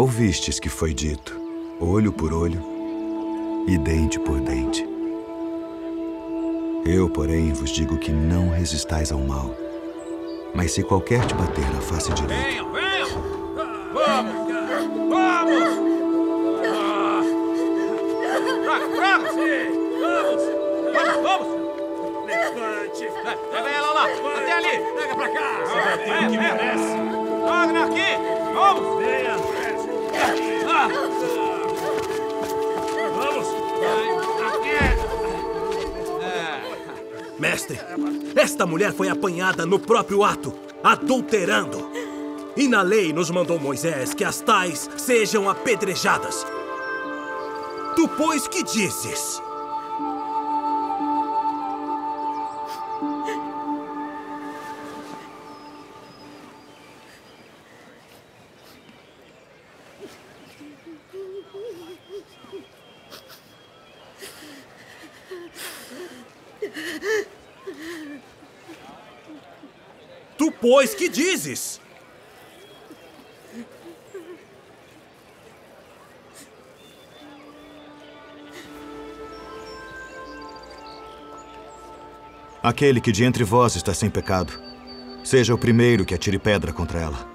Ouvistes que foi dito, olho por olho e dente por dente. Eu, porém, vos digo que não resistais ao mal. Mas se qualquer te bater na face direita... Venham, venham! Vamos! Vamos! Vamos! Vamos, vamos! Levante! Pega ela lá! Até ali! Pega pra cá! Você vai ter Vamos! Mestre, esta mulher foi apanhada no próprio ato, adulterando. E na lei nos mandou Moisés que as tais sejam apedrejadas. Tu, pois, que dizes? Tu, pois, que dizes? Aquele que de entre vós está sem pecado, seja o primeiro que atire pedra contra ela.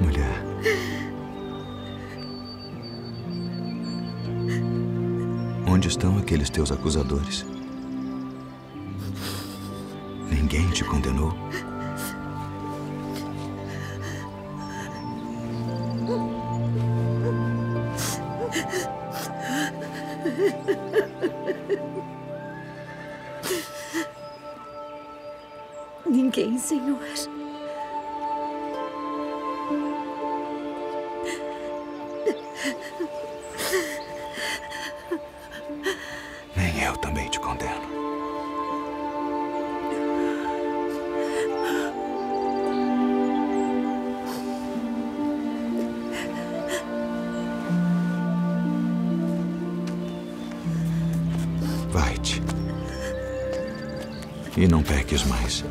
Mulher. Onde estão aqueles teus acusadores? Ninguém te condenou? Ninguém, Senhor. Nem eu também te condeno. Vai-te. E não peques mais.